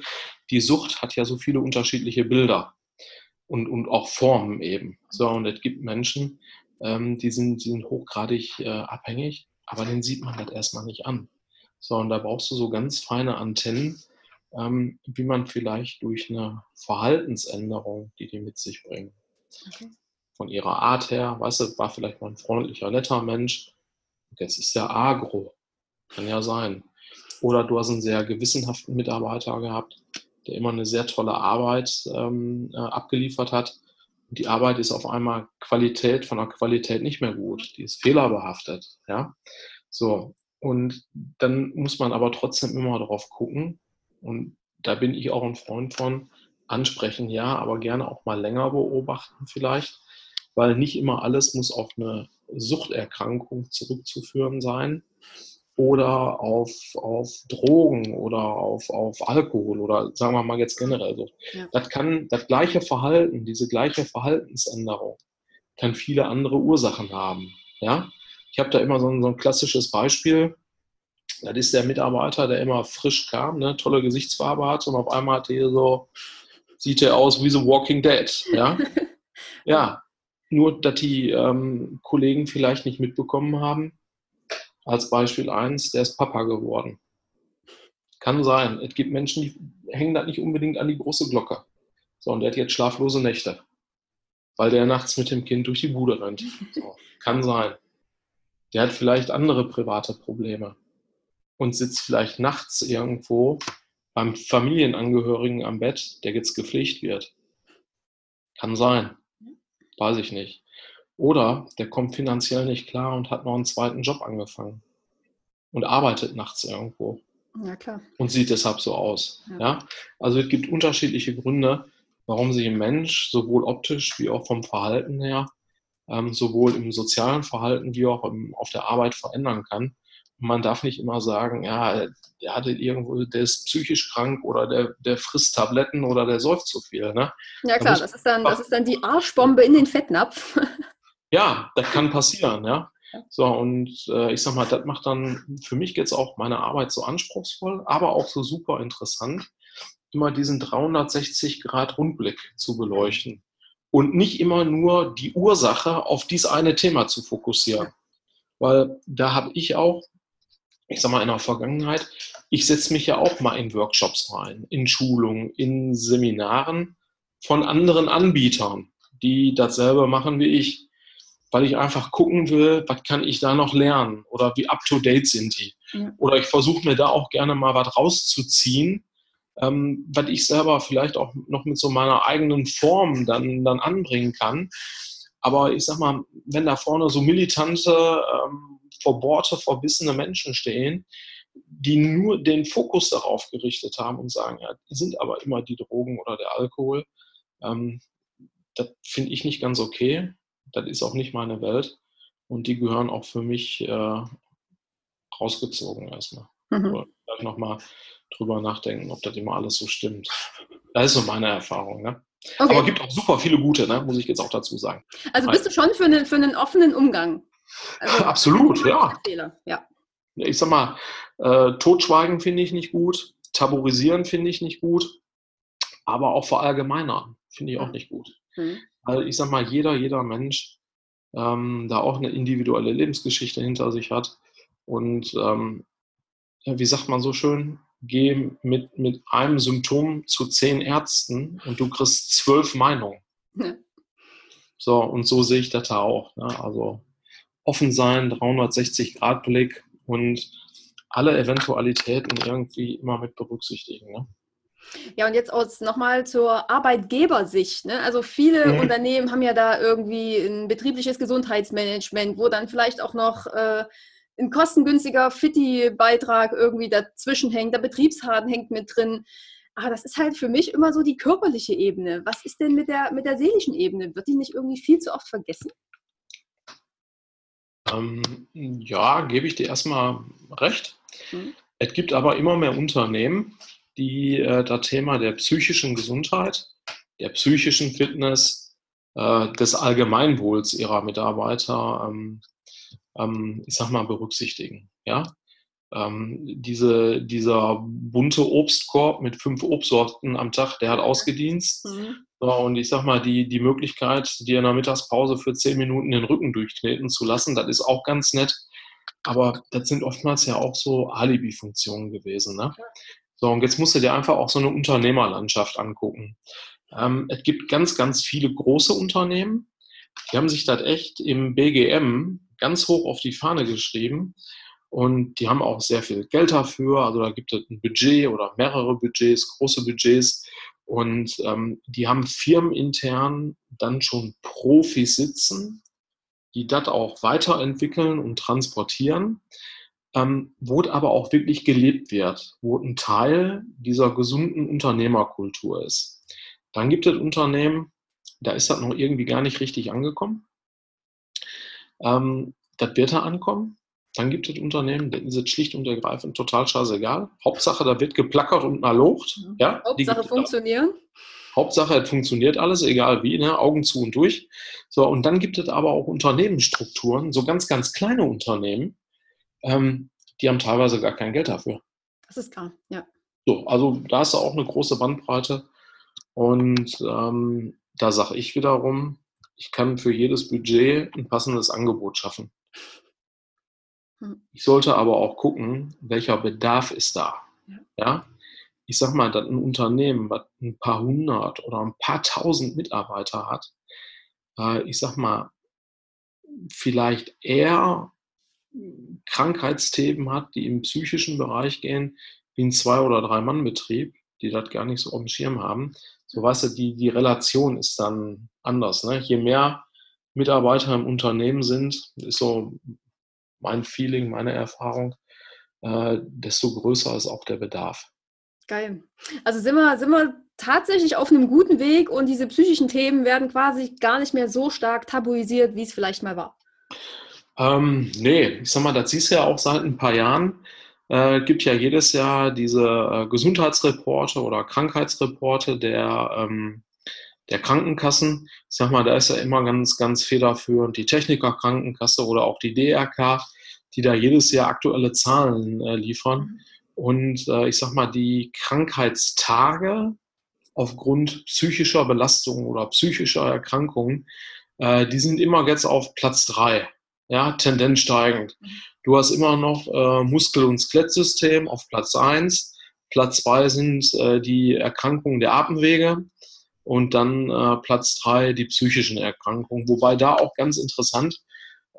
Die Sucht hat ja so viele unterschiedliche Bilder und, und auch Formen eben. So, und es gibt Menschen, ähm, die, sind, die sind hochgradig äh, abhängig, aber den sieht man halt erstmal nicht an. So, und da brauchst du so ganz feine Antennen, ähm, wie man vielleicht durch eine Verhaltensänderung, die die mit sich bringen, okay. von ihrer Art her, weißt du, war vielleicht mal ein freundlicher, netter Mensch, jetzt ist der agro, kann ja sein. Oder du hast einen sehr gewissenhaften Mitarbeiter gehabt, der immer eine sehr tolle Arbeit ähm, äh, abgeliefert hat. Und die Arbeit ist auf einmal Qualität von der Qualität nicht mehr gut. Die ist fehlerbehaftet. Ja? So. Und dann muss man aber trotzdem immer darauf gucken. Und da bin ich auch ein Freund von, ansprechen ja, aber gerne auch mal länger beobachten vielleicht, weil nicht immer alles muss auf eine Suchterkrankung zurückzuführen sein oder auf, auf Drogen oder auf, auf Alkohol oder sagen wir mal jetzt generell so. Ja. Das kann das gleiche Verhalten, diese gleiche Verhaltensänderung kann viele andere Ursachen haben. Ja? Ich habe da immer so ein, so ein klassisches Beispiel. Das ist der Mitarbeiter, der immer frisch kam, ne, tolle Gesichtsfarbe hat und auf einmal hat er so, sieht er aus wie so Walking Dead. Ja, ja nur, dass die ähm, Kollegen vielleicht nicht mitbekommen haben, als Beispiel eins, der ist Papa geworden. Kann sein. Es gibt Menschen, die hängen das nicht unbedingt an die große Glocke. So, und der hat jetzt schlaflose Nächte, weil der nachts mit dem Kind durch die Bude rennt. So, kann sein. Der hat vielleicht andere private Probleme und sitzt vielleicht nachts irgendwo beim Familienangehörigen am Bett, der jetzt gepflegt wird. Kann sein. Weiß ich nicht. Oder der kommt finanziell nicht klar und hat noch einen zweiten Job angefangen und arbeitet nachts irgendwo. Ja, klar. Und sieht deshalb so aus. Ja. ja. Also es gibt unterschiedliche Gründe, warum sich ein Mensch sowohl optisch wie auch vom Verhalten her, ähm, sowohl im sozialen Verhalten wie auch im, auf der Arbeit verändern kann. Man darf nicht immer sagen, ja, der hatte irgendwo, der ist psychisch krank oder der, der frisst Tabletten oder der säuft zu viel. Ne? Ja klar, das ist, dann, das ist dann die Arschbombe in den Fettnapf. Ja, das kann passieren, ja. So, und äh, ich sag mal, das macht dann für mich jetzt auch meine Arbeit so anspruchsvoll, aber auch so super interessant, immer diesen 360-Grad-Rundblick zu beleuchten und nicht immer nur die Ursache auf dieses eine Thema zu fokussieren. Weil da habe ich auch, ich sag mal, in der Vergangenheit, ich setze mich ja auch mal in Workshops rein, in Schulungen, in Seminaren von anderen Anbietern, die dasselbe machen wie ich weil ich einfach gucken will, was kann ich da noch lernen oder wie up-to-date sind die. Ja. Oder ich versuche mir da auch gerne mal was rauszuziehen, ähm, was ich selber vielleicht auch noch mit so meiner eigenen Form dann, dann anbringen kann. Aber ich sag mal, wenn da vorne so militante, ähm, verbohrte, verbissene Menschen stehen, die nur den Fokus darauf gerichtet haben und sagen, ja, sind aber immer die Drogen oder der Alkohol, ähm, das finde ich nicht ganz okay das ist auch nicht meine Welt. Und die gehören auch für mich äh, rausgezogen erstmal. Mhm. Vielleicht nochmal drüber nachdenken, ob das immer alles so stimmt. Das ist so meine Erfahrung. Ne? Okay. Aber es gibt auch super viele gute, ne? muss ich jetzt auch dazu sagen. Also bist du schon für einen, für einen offenen Umgang? Also, Absolut, ja. ja. Ich sag mal, äh, Totschweigen finde ich nicht gut, tabuisieren finde ich nicht gut, aber auch verallgemeinern finde ich auch nicht gut. Mhm. Weil ich sag mal, jeder, jeder Mensch ähm, da auch eine individuelle Lebensgeschichte hinter sich hat. Und ähm, wie sagt man so schön, geh mit, mit einem Symptom zu zehn Ärzten und du kriegst zwölf Meinungen. Ja. So, und so sehe ich das da auch. Ne? Also offen sein, 360-Grad-Blick und alle Eventualitäten irgendwie immer mit berücksichtigen. Ne? Ja, und jetzt nochmal zur Arbeitgebersicht. Ne? Also viele mhm. Unternehmen haben ja da irgendwie ein betriebliches Gesundheitsmanagement, wo dann vielleicht auch noch äh, ein kostengünstiger Fitti-Beitrag irgendwie dazwischen hängt, der Betriebshaden hängt mit drin. Aber das ist halt für mich immer so die körperliche Ebene. Was ist denn mit der, mit der seelischen Ebene? Wird die nicht irgendwie viel zu oft vergessen? Ähm, ja, gebe ich dir erstmal recht. Mhm. Es gibt aber immer mehr Unternehmen, die äh, das Thema der psychischen Gesundheit, der psychischen Fitness, äh, des Allgemeinwohls ihrer Mitarbeiter, ähm, ähm, ich sag mal, berücksichtigen. Ja? Ähm, diese, dieser bunte Obstkorb mit fünf Obstsorten am Tag, der hat ausgedienst. Mhm. So, und ich sag mal, die, die Möglichkeit, dir in der Mittagspause für zehn Minuten den Rücken durchkneten zu lassen, das ist auch ganz nett. Aber das sind oftmals ja auch so Alibi-Funktionen gewesen. Ne? So, und jetzt musst du dir einfach auch so eine Unternehmerlandschaft angucken. Ähm, es gibt ganz, ganz viele große Unternehmen, die haben sich das echt im BGM ganz hoch auf die Fahne geschrieben und die haben auch sehr viel Geld dafür. Also da gibt es ein Budget oder mehrere Budgets, große Budgets. Und ähm, die haben firmenintern dann schon Profis sitzen, die das auch weiterentwickeln und transportieren, ähm, wo aber auch wirklich gelebt wird, wo ein Teil dieser gesunden Unternehmerkultur ist. Dann gibt es Unternehmen, da ist das noch irgendwie gar nicht richtig angekommen. Ähm, das wird da ankommen. Dann gibt es Unternehmen, denen ist es schlicht und ergreifend total scheißegal. Hauptsache, da wird geplackert und nalocht. Mhm. Ja, Hauptsache funktionieren. Hauptsache, es funktioniert alles, egal wie, ne? Augen zu und durch. So, und dann gibt es aber auch Unternehmensstrukturen, so ganz, ganz kleine Unternehmen, ähm, die haben teilweise gar kein Geld dafür. Das ist klar, ja. So, also da ist auch eine große Bandbreite. Und ähm, da sage ich wiederum, ich kann für jedes Budget ein passendes Angebot schaffen. Hm. Ich sollte aber auch gucken, welcher Bedarf ist da. Ja. ja? Ich sag mal, dass ein Unternehmen, was ein paar hundert oder ein paar tausend Mitarbeiter hat, äh, ich sag mal, vielleicht eher Krankheitsthemen hat, die im psychischen Bereich gehen, wie ein Zwei- oder Drei-Mann-Betrieb, die das gar nicht so auf dem Schirm haben. So weißt du, die, die Relation ist dann anders. Ne? Je mehr Mitarbeiter im Unternehmen sind, ist so mein Feeling, meine Erfahrung, äh, desto größer ist auch der Bedarf. Geil. Also sind wir, sind wir tatsächlich auf einem guten Weg und diese psychischen Themen werden quasi gar nicht mehr so stark tabuisiert, wie es vielleicht mal war. Ähm, nee, ich sag mal, das siehst du ja auch seit ein paar Jahren. Äh, gibt ja jedes Jahr diese äh, Gesundheitsreporte oder Krankheitsreporte der, ähm, der Krankenkassen. Ich sag mal, da ist ja immer ganz, ganz federführend die Technikerkrankenkasse oder auch die DRK, die da jedes Jahr aktuelle Zahlen äh, liefern. Und äh, ich sag mal, die Krankheitstage aufgrund psychischer Belastungen oder psychischer Erkrankungen, äh, die sind immer jetzt auf Platz drei. Ja, Tendenz steigend. Mhm. Du hast immer noch äh, Muskel- und Skelettsystem auf Platz 1. Platz 2 sind äh, die Erkrankungen der Atemwege und dann äh, Platz 3 die psychischen Erkrankungen. Wobei da auch ganz interessant,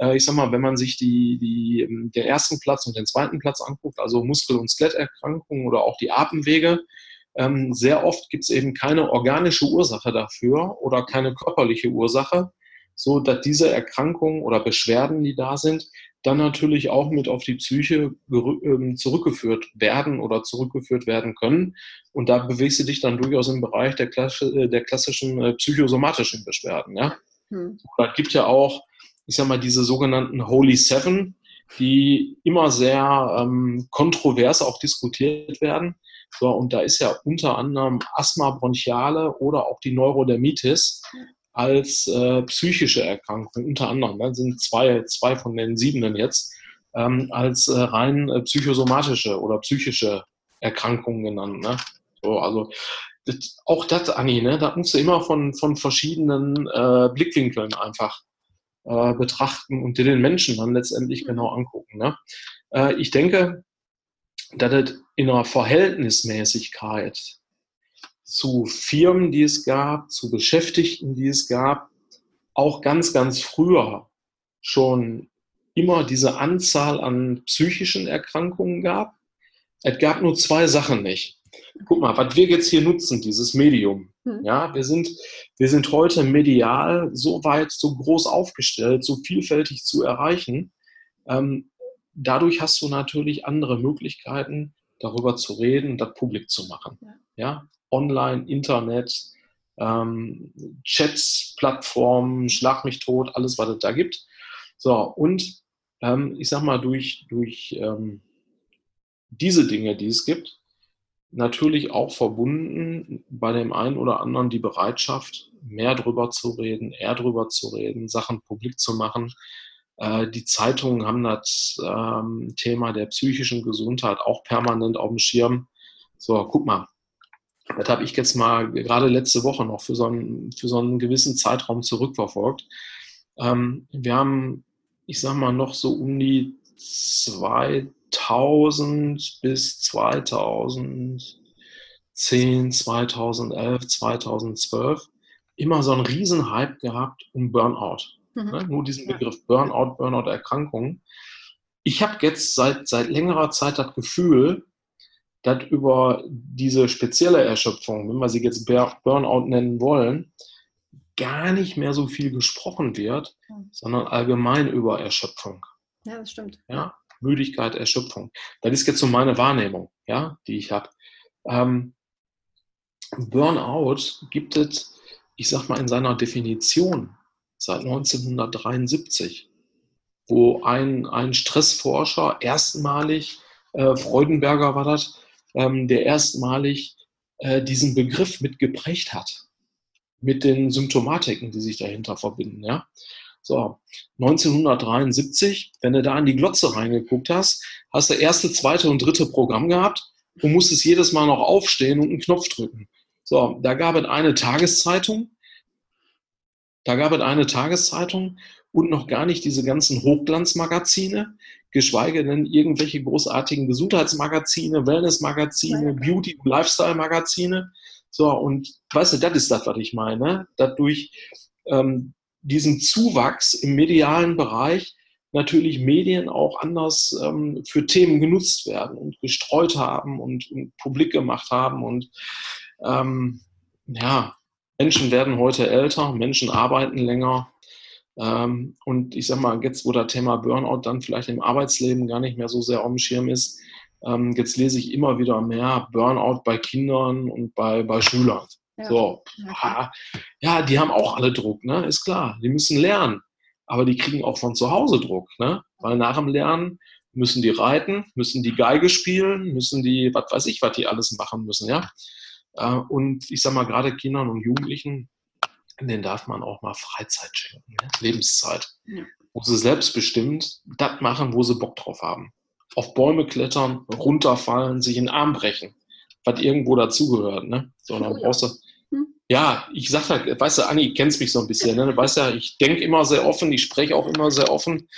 äh, ich sag mal, wenn man sich die, die, ähm, den ersten Platz und den zweiten Platz anguckt, also Muskel- und Skeletterkrankungen oder auch die Atemwege, ähm, sehr oft gibt es eben keine organische Ursache dafür oder keine körperliche Ursache, so dass diese Erkrankungen oder Beschwerden, die da sind, dann natürlich auch mit auf die Psyche ähm, zurückgeführt werden oder zurückgeführt werden können. Und da bewegst du dich dann durchaus im Bereich der, Klasse, äh, der klassischen äh, psychosomatischen Beschwerden. Ja? Hm. Da gibt ja auch, ich sag mal, diese sogenannten Holy Seven, die immer sehr ähm, kontrovers auch diskutiert werden. So, und da ist ja unter anderem Asthma bronchiale oder auch die Neurodermitis als äh, psychische Erkrankung, unter anderem, ne, sind zwei, zwei von den siebenen jetzt, ähm, als äh, rein äh, psychosomatische oder psychische Erkrankungen genannt. Ne? So, also das, auch das, Anni, ne, da musst du immer von, von verschiedenen äh, Blickwinkeln einfach äh, betrachten und dir den Menschen dann letztendlich genau angucken. Ne? Äh, ich denke, dass es in einer Verhältnismäßigkeit zu Firmen, die es gab, zu Beschäftigten, die es gab, auch ganz, ganz früher schon immer diese Anzahl an psychischen Erkrankungen gab. Es gab nur zwei Sachen nicht. Guck mal, was wir jetzt hier nutzen, dieses Medium. Hm. Ja, wir sind, wir sind heute medial so weit, so groß aufgestellt, so vielfältig zu erreichen. Ähm, dadurch hast du natürlich andere Möglichkeiten, darüber zu reden, das publik zu machen. Ja, ja? Online, Internet, ähm, Chats, Plattformen, Schlag mich tot, alles, was es da gibt. So, und ähm, ich sag mal, durch, durch ähm, diese Dinge, die es gibt, natürlich auch verbunden bei dem einen oder anderen die Bereitschaft, mehr drüber zu reden, eher drüber zu reden, Sachen publik zu machen. Äh, die Zeitungen haben das ähm, Thema der psychischen Gesundheit auch permanent auf dem Schirm. So, guck mal, das habe ich jetzt mal gerade letzte Woche noch für so einen, für so einen gewissen Zeitraum zurückverfolgt. Ähm, wir haben, ich sag mal, noch so um die 2000 bis 2010, 2011, 2012 immer so einen riesen Hype gehabt um Burnout. Mhm. Ne? Nur diesen Begriff Burnout, Burnout-Erkrankungen. Ich habe jetzt seit, seit längerer Zeit das Gefühl, dass über diese spezielle Erschöpfung, wenn wir sie jetzt Burnout nennen wollen, gar nicht mehr so viel gesprochen wird, sondern allgemein über Erschöpfung. Ja, das stimmt. Ja, Müdigkeit, Erschöpfung. Das ist jetzt so meine Wahrnehmung, ja, die ich habe. Ähm, Burnout gibt es, ich sag mal, in seiner Definition seit 1973, wo ein, ein Stressforscher erstmalig, äh, Freudenberger war das, ähm, der erstmalig äh, diesen Begriff mitgeprägt hat, mit den Symptomatiken, die sich dahinter verbinden. Ja? So, 1973, wenn du da an die Glotze reingeguckt hast, hast du erste, zweite und dritte Programm gehabt und musstest jedes Mal noch aufstehen und einen Knopf drücken. So, da gab es eine Tageszeitung, da gab es eine Tageszeitung und noch gar nicht diese ganzen Hochglanzmagazine, geschweige denn irgendwelche großartigen Gesundheitsmagazine, Wellnessmagazine, Beauty- und Lifestyle-Magazine. So, und weißt du, das ist das, was ich meine. Dadurch ähm, diesen Zuwachs im medialen Bereich natürlich Medien auch anders ähm, für Themen genutzt werden und gestreut haben und, und publik gemacht haben. Und ähm, ja, Menschen werden heute älter, Menschen arbeiten länger, und ich sag mal, jetzt, wo das Thema Burnout dann vielleicht im Arbeitsleben gar nicht mehr so sehr auf dem Schirm ist, ähm, jetzt lese ich immer wieder mehr Burnout bei Kindern und bei, bei Schülern. Ja. So, ja, die haben auch alle Druck, ne? Ist klar. Die müssen lernen. Aber die kriegen auch von zu Hause Druck, ne? Weil nach dem Lernen müssen die reiten, müssen die Geige spielen, müssen die, was weiß ich, was die alles machen müssen, ja? Äh, und ich sag mal, gerade Kindern und Jugendlichen, denen darf man auch mal Freizeit schenken, ne? Lebenszeit. Ja. Wo sie selbstbestimmt das machen, wo sie Bock drauf haben. Auf Bäume klettern, runterfallen, sich in den Arm brechen, was irgendwo dazugehört. Ne? So, dann brauchst du, hm. ja, ich sag halt, weißt du, Anni, kennst mich so ein bisschen, ne? Du weißt ja, ich denke immer sehr offen, ich spreche auch immer sehr offen.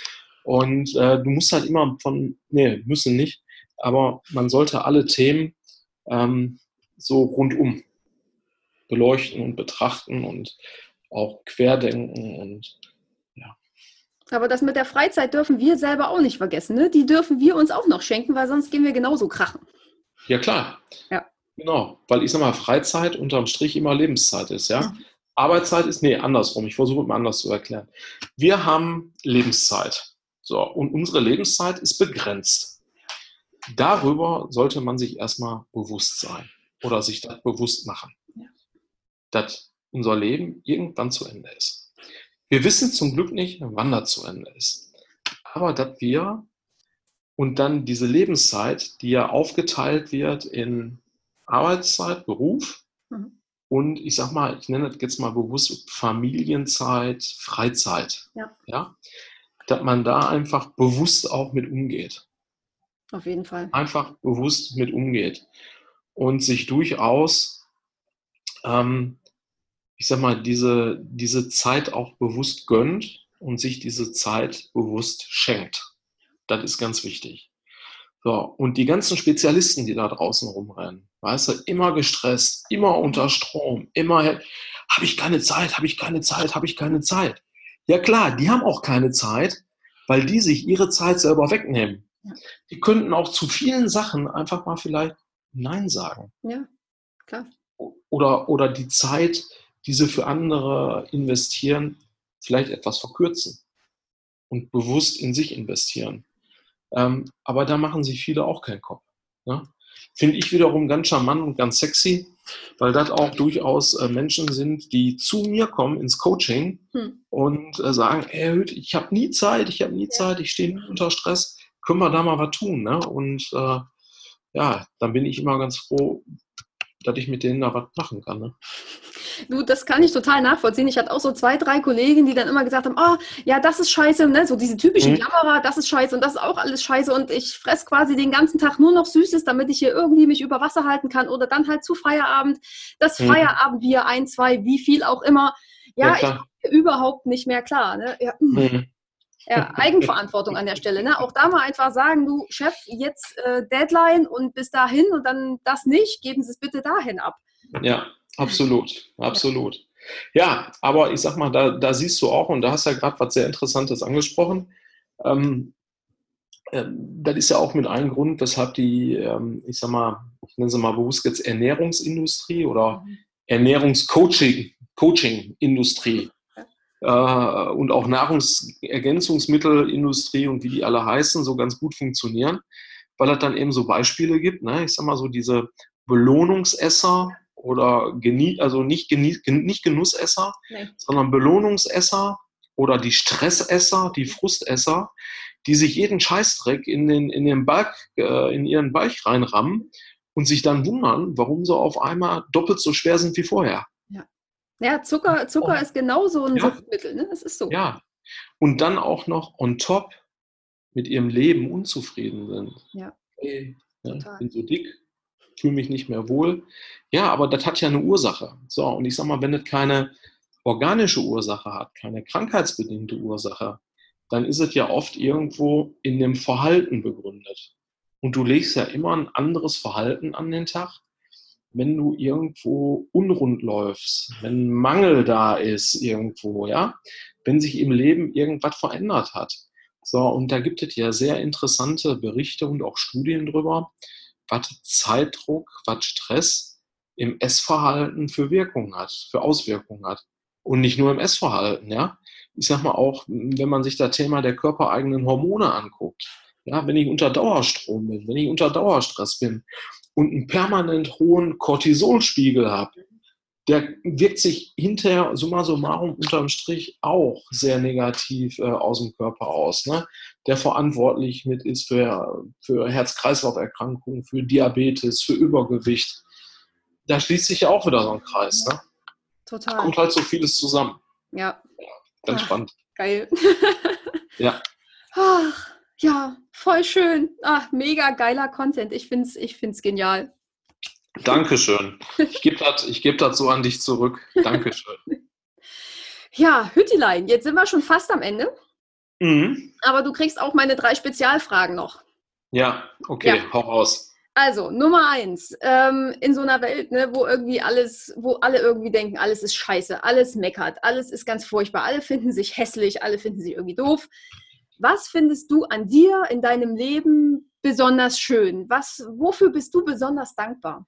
Und äh, du musst halt immer von, nee, müssen nicht, aber man sollte alle Themen ähm, so rundum beleuchten und betrachten und auch querdenken und ja. Aber das mit der Freizeit dürfen wir selber auch nicht vergessen. Ne? Die dürfen wir uns auch noch schenken, weil sonst gehen wir genauso krachen. Ja, klar. Ja. Genau, weil ich sag mal, Freizeit unterm Strich immer Lebenszeit ist, ja. Mhm. Arbeitszeit ist, nee, andersrum. Ich versuche es mal anders zu erklären. Wir haben Lebenszeit. So, und unsere Lebenszeit ist begrenzt. Darüber sollte man sich erstmal bewusst sein oder sich das bewusst machen dass unser Leben irgendwann zu Ende ist. Wir wissen zum Glück nicht, wann das zu Ende ist. Aber dass wir und dann diese Lebenszeit, die ja aufgeteilt wird in Arbeitszeit, Beruf mhm. und ich sag mal, ich nenne das jetzt mal bewusst Familienzeit, Freizeit. Ja. ja. Dass man da einfach bewusst auch mit umgeht. Auf jeden Fall. Einfach bewusst mit umgeht und sich durchaus ähm, ich sag mal, diese, diese Zeit auch bewusst gönnt und sich diese Zeit bewusst schenkt. Das ist ganz wichtig. So, und die ganzen Spezialisten, die da draußen rumrennen, weißt du, immer gestresst, immer unter Strom, immer, habe ich keine Zeit, habe ich keine Zeit, habe ich keine Zeit. Ja klar, die haben auch keine Zeit, weil die sich ihre Zeit selber wegnehmen. Ja. Die könnten auch zu vielen Sachen einfach mal vielleicht Nein sagen. Ja, klar. Oder, oder die Zeit diese für andere investieren, vielleicht etwas verkürzen und bewusst in sich investieren. Ähm, aber da machen sich viele auch keinen Kopf. Ne? finde ich wiederum ganz charmant und ganz sexy, weil das auch durchaus äh, Menschen sind, die zu mir kommen ins Coaching hm. und äh, sagen, hey, ich habe nie Zeit, ich habe nie Zeit, ich stehe nie unter Stress, können wir da mal was tun? Ne? Und äh, ja, dann bin ich immer ganz froh, dass ich mit denen da was machen kann. Ne? Du, das kann ich total nachvollziehen. Ich hatte auch so zwei, drei Kollegen, die dann immer gesagt haben, oh, ja, das ist scheiße, ne? so diese typischen mhm. Klammerer, das ist scheiße und das ist auch alles scheiße und ich fresse quasi den ganzen Tag nur noch Süßes, damit ich hier irgendwie mich über Wasser halten kann oder dann halt zu Feierabend, das mhm. Feierabendbier, ein, zwei, wie viel auch immer. Ja, ja ich überhaupt nicht mehr klar. Ne? Ja. Mhm. Ja, Eigenverantwortung an der Stelle. Ne? Auch da mal einfach sagen, du Chef, jetzt äh, Deadline und bis dahin und dann das nicht, geben Sie es bitte dahin ab. Ja, absolut, absolut. Ja, aber ich sag mal, da, da siehst du auch, und da hast du ja gerade was sehr Interessantes angesprochen. Ähm, äh, das ist ja auch mit einem Grund, weshalb die, ähm, ich sag mal, ich nenne sie mal bewusst jetzt Ernährungsindustrie oder mhm. Ernährungscoaching-Industrie äh, und auch Nahrungsergänzungsmittelindustrie und wie die alle heißen, so ganz gut funktionieren, weil es dann eben so Beispiele gibt. Ne? Ich sag mal so diese Belohnungsesser oder genie also nicht, genie nicht Genussesser, nee. sondern Belohnungsesser oder die Stressesser, die Frustesser, die sich jeden Scheißdreck in den, in den Balk, äh, in ihren Bauch reinrammen und sich dann wundern, warum sie auf einmal doppelt so schwer sind wie vorher. Ja, Zucker, Zucker oh. ist genauso ein ja. Suchtmittel, ne? Das ist so. Ja. Und dann auch noch on top mit ihrem Leben unzufrieden sind. Ja. Hey, ne, bin so dick, fühle mich nicht mehr wohl. Ja, aber das hat ja eine Ursache. So, und ich sag mal, wenn es keine organische Ursache hat, keine krankheitsbedingte Ursache, dann ist es ja oft irgendwo in dem Verhalten begründet. Und du legst ja immer ein anderes Verhalten an den Tag, wenn du irgendwo unrund läufst, wenn Mangel da ist irgendwo, ja, wenn sich im Leben irgendwas verändert hat. So, und da gibt es ja sehr interessante Berichte und auch Studien drüber, was Zeitdruck, was Stress im Essverhalten für Wirkungen hat, für Auswirkungen hat. Und nicht nur im Essverhalten, ja. Ich sag mal auch, wenn man sich das Thema der körpereigenen Hormone anguckt. Ja, wenn ich unter Dauerstrom bin, wenn ich unter Dauerstress bin und einen permanent hohen Cortisolspiegel habe, der wirkt sich hinterher summa summarum unterm Strich auch sehr negativ äh, aus dem Körper aus. Ne? Der verantwortlich mit ist für, für Herz-Kreislauf-Erkrankungen, für Diabetes, für Übergewicht. Da schließt sich ja auch wieder so ein Kreis. Ne? Total. Da kommt halt so vieles zusammen. Ja. ganz Ach, spannend. Geil. ja. Ach, ja, voll schön. Ach, mega geiler Content. Ich finde es ich find's genial. Dankeschön. Ich gebe das geb so an dich zurück. Dankeschön. ja, Hüttilein, jetzt sind wir schon fast am Ende. Mhm. Aber du kriegst auch meine drei Spezialfragen noch. Ja, okay, ja. hau raus. Also, Nummer eins, ähm, in so einer Welt, ne, wo irgendwie alles, wo alle irgendwie denken, alles ist scheiße, alles meckert, alles ist ganz furchtbar, alle finden sich hässlich, alle finden sich irgendwie doof. Was findest du an dir in deinem Leben besonders schön? Was, wofür bist du besonders dankbar?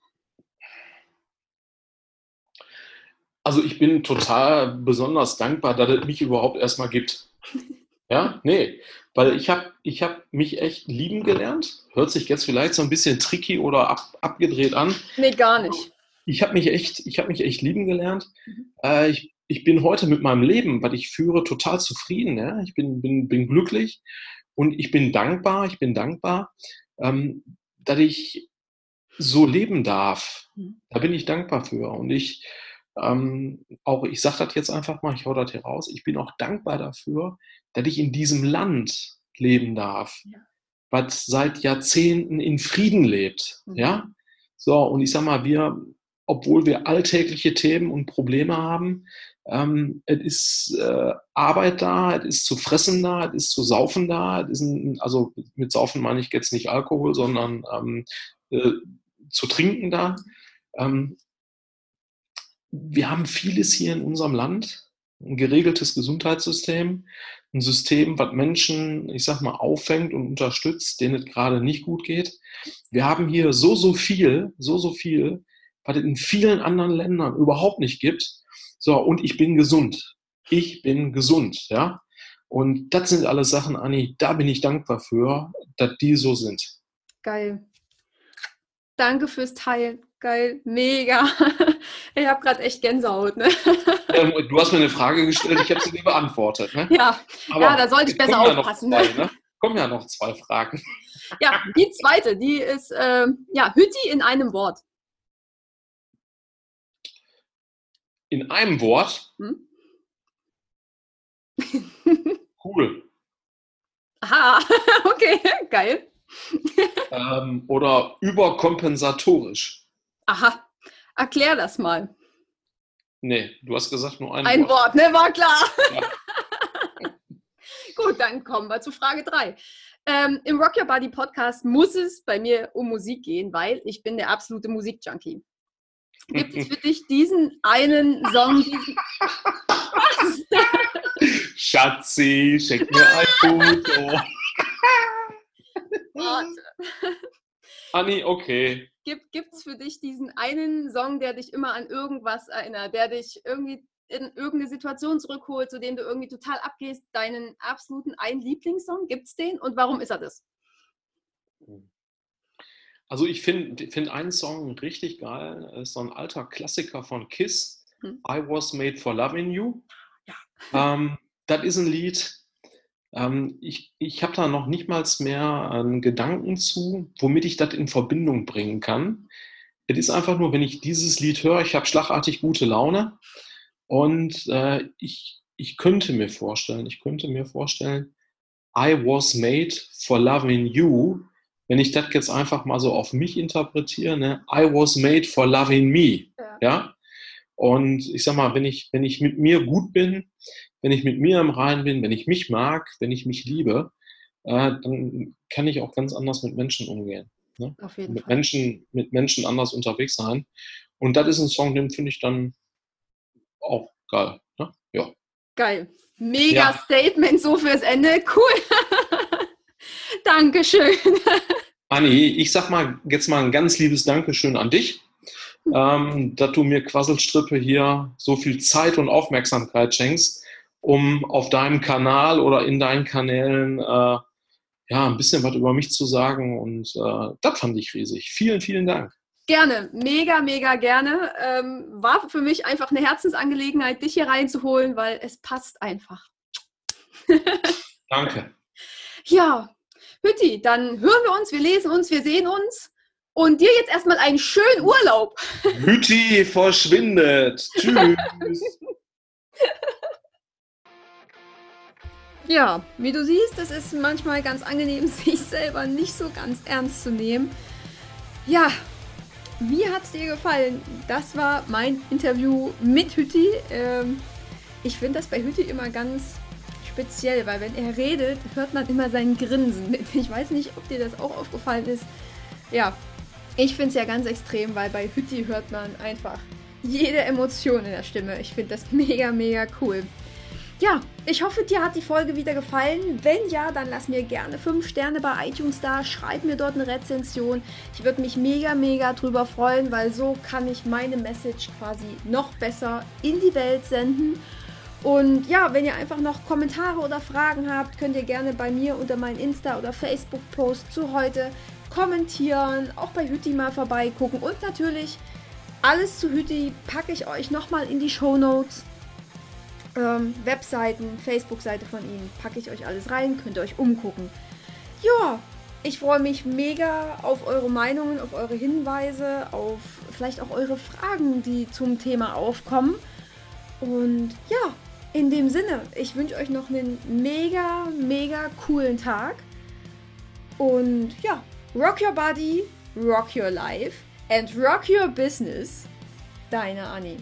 Also ich bin total besonders dankbar, dass es mich überhaupt erstmal gibt. Ja, nee, weil ich habe ich hab mich echt lieben gelernt. Hört sich jetzt vielleicht so ein bisschen tricky oder ab, abgedreht an. Nee, gar nicht. Ich habe mich, echt, hab mich echt lieben gelernt. Mhm. Äh, ich ich bin heute mit meinem Leben, was ich führe, total zufrieden. Ja? Ich bin, bin, bin glücklich und ich bin dankbar, ich bin dankbar, ähm, dass ich so leben darf. Mhm. Da bin ich dankbar für. Und ich, ähm, auch, ich sage das jetzt einfach mal, ich hau das hier raus, ich bin auch dankbar dafür, dass ich in diesem Land leben darf, ja. was seit Jahrzehnten in Frieden lebt. Mhm. Ja? So, und ich sag mal, wir, obwohl wir alltägliche Themen und Probleme haben, ähm, es ist äh, Arbeit da, es ist zu fressen da, es ist zu saufen da. Es ist ein, also mit saufen meine ich jetzt nicht Alkohol, sondern ähm, äh, zu trinken da. Ähm, wir haben vieles hier in unserem Land, ein geregeltes Gesundheitssystem, ein System, was Menschen, ich sag mal, auffängt und unterstützt, denen es gerade nicht gut geht. Wir haben hier so, so viel, so, so viel, was es in vielen anderen Ländern überhaupt nicht gibt so, und ich bin gesund. Ich bin gesund, ja. Und das sind alles Sachen, Anni, da bin ich dankbar für, dass die so sind. Geil. Danke fürs Teilen. Geil, mega. Ich habe gerade echt Gänsehaut. Ne? Ähm, du hast mir eine Frage gestellt, ich habe sie dir beantwortet. Ne? Ja. ja, da sollte ich besser aufpassen. Ja zwei, ne? Kommen ja noch zwei Fragen. Ja, die zweite, die ist äh, ja, Hütti in einem Wort. In einem Wort? Hm? cool. Aha, okay, geil. Ähm, oder überkompensatorisch. Aha, erklär das mal. Nee, du hast gesagt nur ein, ein Wort. Wort, ne? War klar. Ja. Gut, dann kommen wir zu Frage 3. Ähm, Im Rock Your Body Podcast muss es bei mir um Musik gehen, weil ich bin der absolute Musikjunkie. Gibt es für dich diesen einen Song, diesen... Schatzi, schick mir ein Foto. Warte. Anni, okay. Gibt es für dich diesen einen Song, der dich immer an irgendwas erinnert, der dich irgendwie in irgendeine Situation zurückholt, zu dem du irgendwie total abgehst, deinen absoluten einen Lieblingssong? Gibt es den und warum ist er das? Also ich finde find einen Song richtig geil, das ist so ein alter Klassiker von Kiss, hm. I Was Made for Loving You. Ja. Ähm, das ist ein Lied, ähm, ich ich habe da noch nicht mal mehr einen Gedanken zu, womit ich das in Verbindung bringen kann. Es ist einfach nur, wenn ich dieses Lied höre, ich habe schlagartig gute Laune und äh, ich, ich könnte mir vorstellen, ich könnte mir vorstellen, I was made for loving you. Wenn ich das jetzt einfach mal so auf mich interpretiere, ne? I was made for loving me. Ja. ja? Und ich sag mal, wenn ich, wenn ich mit mir gut bin, wenn ich mit mir im Reinen bin, wenn ich mich mag, wenn ich mich liebe, äh, dann kann ich auch ganz anders mit Menschen umgehen. Ne? Auf jeden mit Fall. Menschen, mit Menschen anders unterwegs sein. Und das ist ein Song, den finde ich dann auch geil. Ne? Ja. Geil. Mega ja. Statement so fürs Ende. Cool. Dankeschön. Anni, ich sag mal jetzt mal ein ganz liebes Dankeschön an dich, ähm, dass du mir Quasselstrippe hier so viel Zeit und Aufmerksamkeit schenkst, um auf deinem Kanal oder in deinen Kanälen äh, ja ein bisschen was über mich zu sagen. Und äh, das fand ich riesig. Vielen, vielen Dank. Gerne, mega, mega gerne. Ähm, war für mich einfach eine Herzensangelegenheit, dich hier reinzuholen, weil es passt einfach. Danke. Ja, Hütti, dann hören wir uns, wir lesen uns, wir sehen uns. Und dir jetzt erstmal einen schönen Urlaub. Hütti verschwindet. Tschüss. Ja, wie du siehst, es ist manchmal ganz angenehm, sich selber nicht so ganz ernst zu nehmen. Ja, wie hat es dir gefallen? Das war mein Interview mit Hütti. Ähm, ich finde das bei Hütti immer ganz speziell, weil wenn er redet, hört man immer sein Grinsen mit. Ich weiß nicht, ob dir das auch aufgefallen ist. Ja, ich finde es ja ganz extrem, weil bei Hütti hört man einfach jede Emotion in der Stimme. Ich finde das mega, mega cool. Ja, ich hoffe, dir hat die Folge wieder gefallen. Wenn ja, dann lass mir gerne 5 Sterne bei iTunes da. Schreib mir dort eine Rezension. Ich würde mich mega, mega drüber freuen, weil so kann ich meine Message quasi noch besser in die Welt senden. Und ja, wenn ihr einfach noch Kommentare oder Fragen habt, könnt ihr gerne bei mir unter meinen Insta- oder Facebook-Post zu heute kommentieren, auch bei Hütti mal vorbeigucken. Und natürlich alles zu Hütti packe ich euch nochmal in die Show Notes ähm, Webseiten, Facebook-Seite von ihnen, packe ich euch alles rein, könnt ihr euch umgucken. Ja, ich freue mich mega auf eure Meinungen, auf eure Hinweise, auf vielleicht auch eure Fragen, die zum Thema aufkommen. Und ja, in dem Sinne, ich wünsche euch noch einen mega, mega coolen Tag. Und ja, rock your body, rock your life and rock your business. Deine Annie.